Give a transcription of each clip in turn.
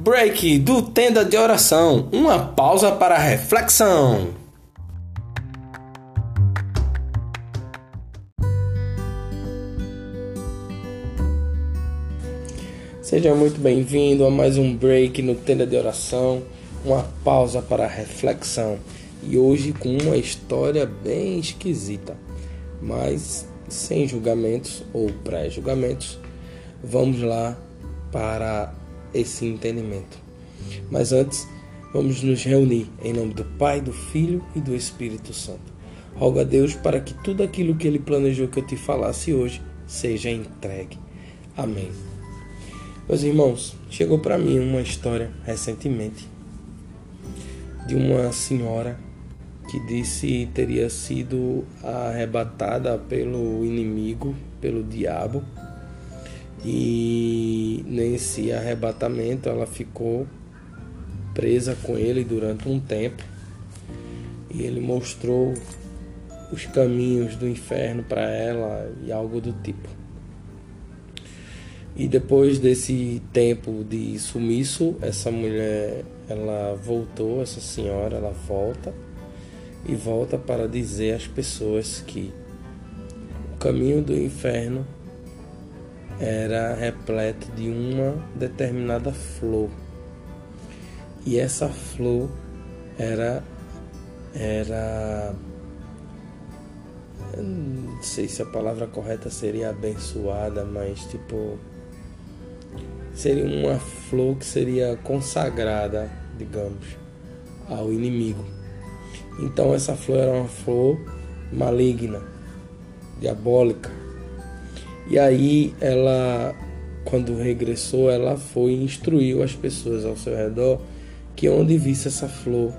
Break do Tenda de Oração, uma pausa para reflexão. Seja muito bem-vindo a mais um break no Tenda de Oração, uma pausa para reflexão. E hoje com uma história bem esquisita, mas sem julgamentos ou pré-julgamentos, vamos lá para esse entendimento. Mas antes, vamos nos reunir em nome do Pai, do Filho e do Espírito Santo. Rogo a Deus para que tudo aquilo que Ele planejou que eu te falasse hoje seja entregue. Amém. Meus irmãos, chegou para mim uma história recentemente de uma senhora que disse teria sido arrebatada pelo inimigo, pelo diabo, e nesse arrebatamento ela ficou presa com ele durante um tempo. E ele mostrou os caminhos do inferno para ela e algo do tipo. E depois desse tempo de sumiço, essa mulher ela voltou, essa senhora ela volta e volta para dizer às pessoas que o caminho do inferno era repleto de uma determinada flor. E essa flor era era não sei se a palavra correta seria abençoada, mas tipo seria uma flor que seria consagrada, digamos, ao inimigo. Então essa flor era uma flor maligna, diabólica, e aí ela, quando regressou, ela foi e instruiu as pessoas ao seu redor que onde visse essa flor,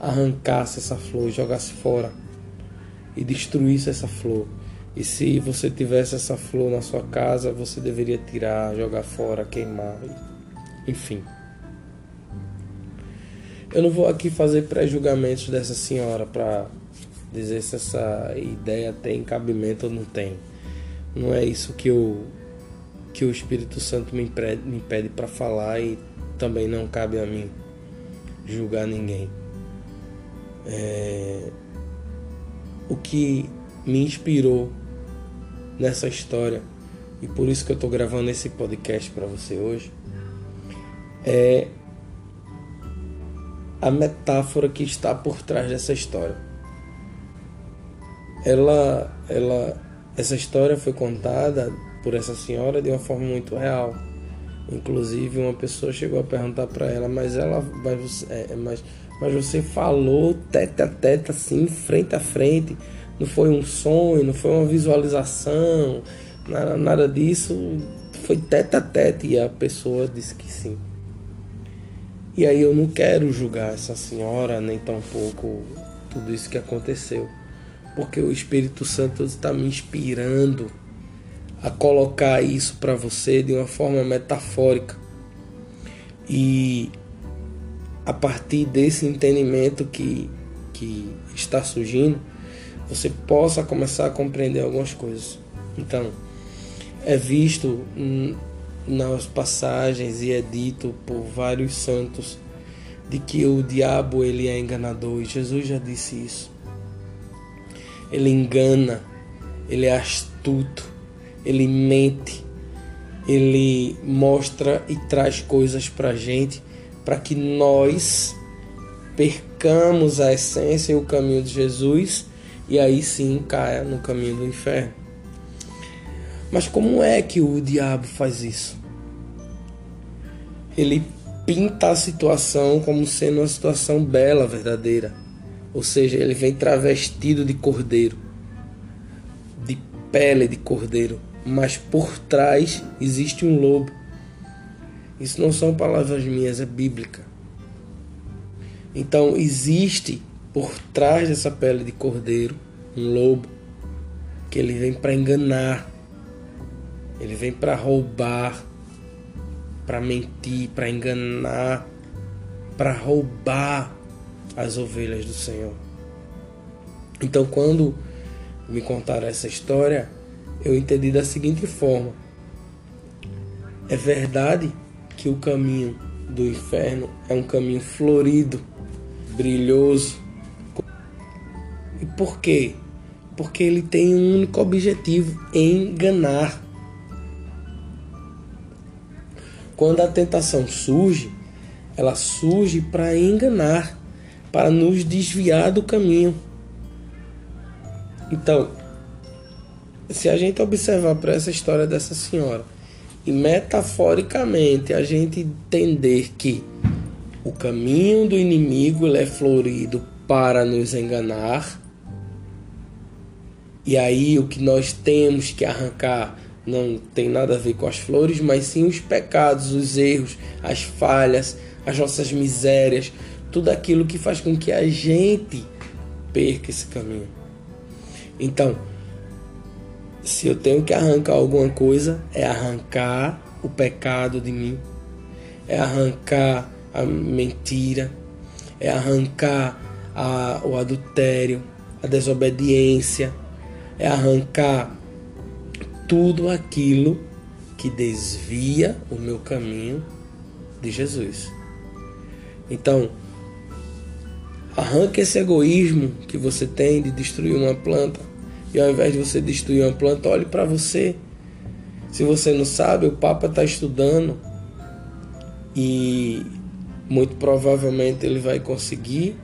arrancasse essa flor, jogasse fora e destruísse essa flor. E se você tivesse essa flor na sua casa, você deveria tirar, jogar fora, queimar, enfim. Eu não vou aqui fazer pré-julgamentos dessa senhora para dizer se essa ideia tem cabimento ou não tem. Não é isso que, eu, que o Espírito Santo me, impede, me pede para falar e também não cabe a mim julgar ninguém. É, o que me inspirou nessa história e por isso que eu estou gravando esse podcast para você hoje é a metáfora que está por trás dessa história. Ela, ela essa história foi contada por essa senhora de uma forma muito real. Inclusive, uma pessoa chegou a perguntar para ela, mas ela, mas você, é, é, mas, mas você falou tete a tete, assim, frente a frente. Não foi um sonho, não foi uma visualização, nada, nada disso. Foi tete a tete. E a pessoa disse que sim. E aí eu não quero julgar essa senhora, nem tampouco tudo isso que aconteceu porque o Espírito Santo está me inspirando a colocar isso para você de uma forma metafórica. E a partir desse entendimento que, que está surgindo, você possa começar a compreender algumas coisas. Então, é visto nas passagens e é dito por vários santos de que o diabo ele é enganador e Jesus já disse isso ele engana, ele é astuto, ele mente, ele mostra e traz coisas para gente para que nós percamos a essência e o caminho de Jesus e aí sim caia no caminho do inferno. Mas como é que o diabo faz isso? Ele pinta a situação como sendo uma situação bela, verdadeira ou seja, ele vem travestido de cordeiro, de pele de cordeiro, mas por trás existe um lobo. Isso não são palavras minhas, é bíblica. Então existe por trás dessa pele de cordeiro um lobo que ele vem para enganar, ele vem para roubar, para mentir, para enganar, para roubar as ovelhas do Senhor. Então, quando me contaram essa história, eu entendi da seguinte forma: é verdade que o caminho do inferno é um caminho florido, brilhoso. E por quê? Porque ele tem um único objetivo: enganar. Quando a tentação surge, ela surge para enganar, para nos desviar do caminho. Então, se a gente observar para essa história dessa senhora e metaforicamente a gente entender que o caminho do inimigo é florido para nos enganar, e aí o que nós temos que arrancar não tem nada a ver com as flores, mas sim os pecados, os erros, as falhas, as nossas misérias, tudo aquilo que faz com que a gente perca esse caminho. Então, se eu tenho que arrancar alguma coisa, é arrancar o pecado de mim, é arrancar a mentira, é arrancar a, o adultério, a desobediência, é arrancar tudo aquilo que desvia o meu caminho de Jesus. Então, arranque esse egoísmo que você tem de destruir uma planta e ao invés de você destruir uma planta, olhe para você. Se você não sabe, o Papa está estudando e muito provavelmente ele vai conseguir,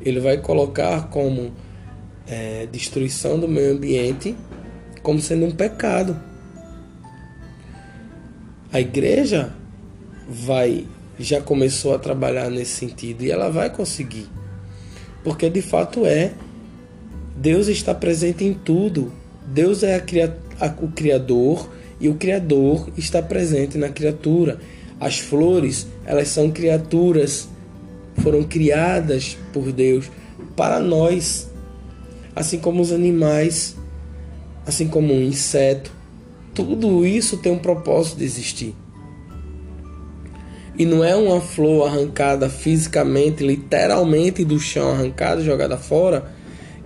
ele vai colocar como é, destruição do meio ambiente como sendo um pecado. A igreja vai já começou a trabalhar nesse sentido e ela vai conseguir. Porque de fato é Deus está presente em tudo. Deus é a, a, o Criador e o Criador está presente na criatura. As flores, elas são criaturas, foram criadas por Deus para nós, assim como os animais, assim como um inseto. Tudo isso tem um propósito de existir. E não é uma flor arrancada fisicamente, literalmente do chão arrancada, jogada fora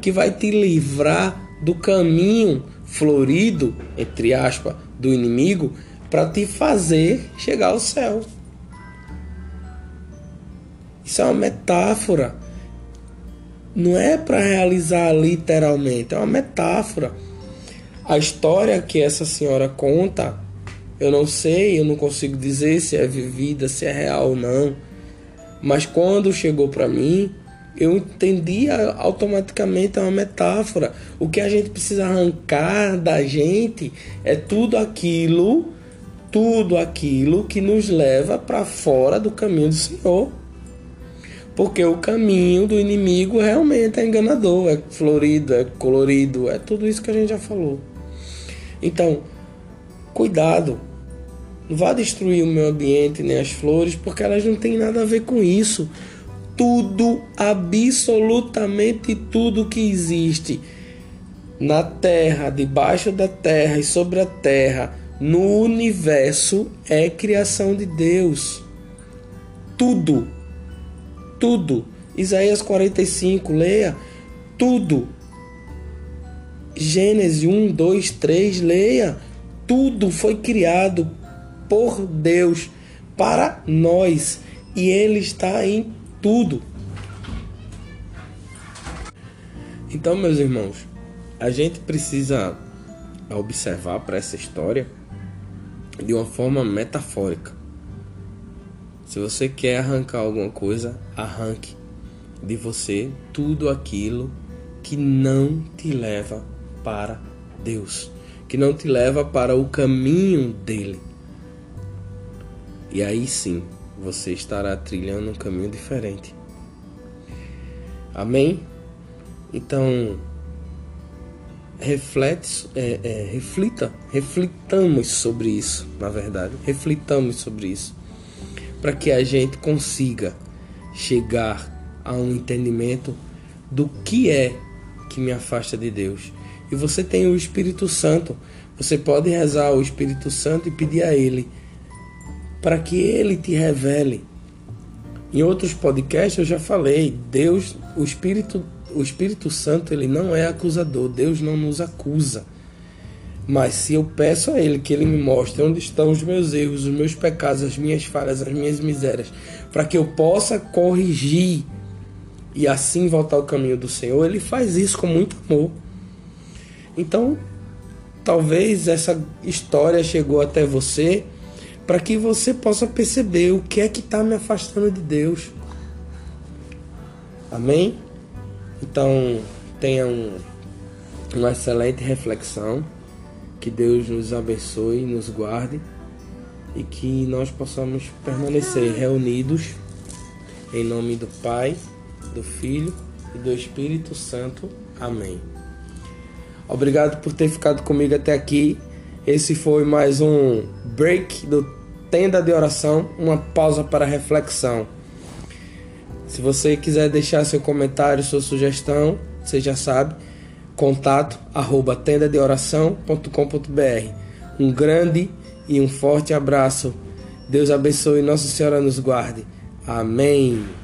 que vai te livrar do caminho florido, entre aspas, do inimigo, para te fazer chegar ao céu. Isso é uma metáfora. Não é para realizar literalmente, é uma metáfora. A história que essa senhora conta, eu não sei, eu não consigo dizer se é vivida, se é real ou não. Mas quando chegou para mim, eu entendia automaticamente é uma metáfora. O que a gente precisa arrancar da gente é tudo aquilo, tudo aquilo que nos leva para fora do caminho do Senhor. Porque o caminho do inimigo realmente é enganador, é florido, é colorido, é tudo isso que a gente já falou. Então, cuidado. Não vá destruir o meu ambiente nem as flores, porque elas não têm nada a ver com isso tudo, absolutamente tudo que existe na terra, debaixo da terra e sobre a terra, no universo, é criação de Deus. Tudo, tudo. Isaías 45, leia. Tudo. Gênesis 1, 2, 3, leia. Tudo foi criado por Deus para nós e Ele está em tudo. Então, meus irmãos, a gente precisa observar para essa história de uma forma metafórica. Se você quer arrancar alguma coisa, arranque de você tudo aquilo que não te leva para Deus, que não te leva para o caminho dele. E aí sim, você estará trilhando um caminho diferente. Amém? Então, reflete, é, é, reflita, reflitamos sobre isso, na verdade, reflitamos sobre isso, para que a gente consiga chegar a um entendimento do que é que me afasta de Deus. E você tem o Espírito Santo, você pode rezar ao Espírito Santo e pedir a Ele para que ele te revele. Em outros podcasts eu já falei, Deus, o Espírito, o Espírito Santo ele não é acusador, Deus não nos acusa. Mas se eu peço a Ele que Ele me mostre onde estão os meus erros, os meus pecados, as minhas falhas, as minhas misérias, para que eu possa corrigir e assim voltar ao caminho do Senhor, Ele faz isso com muito amor. Então, talvez essa história chegou até você para que você possa perceber o que é que está me afastando de Deus. Amém? Então, tenha um, uma excelente reflexão. Que Deus nos abençoe, nos guarde e que nós possamos permanecer reunidos em nome do Pai, do Filho e do Espírito Santo. Amém. Obrigado por ter ficado comigo até aqui. Esse foi mais um break do Tenda de Oração, uma pausa para reflexão. Se você quiser deixar seu comentário, sua sugestão, você já sabe, contato arroba tendadeoração.com.br. Um grande e um forte abraço. Deus abençoe e Nossa Senhora nos guarde. Amém.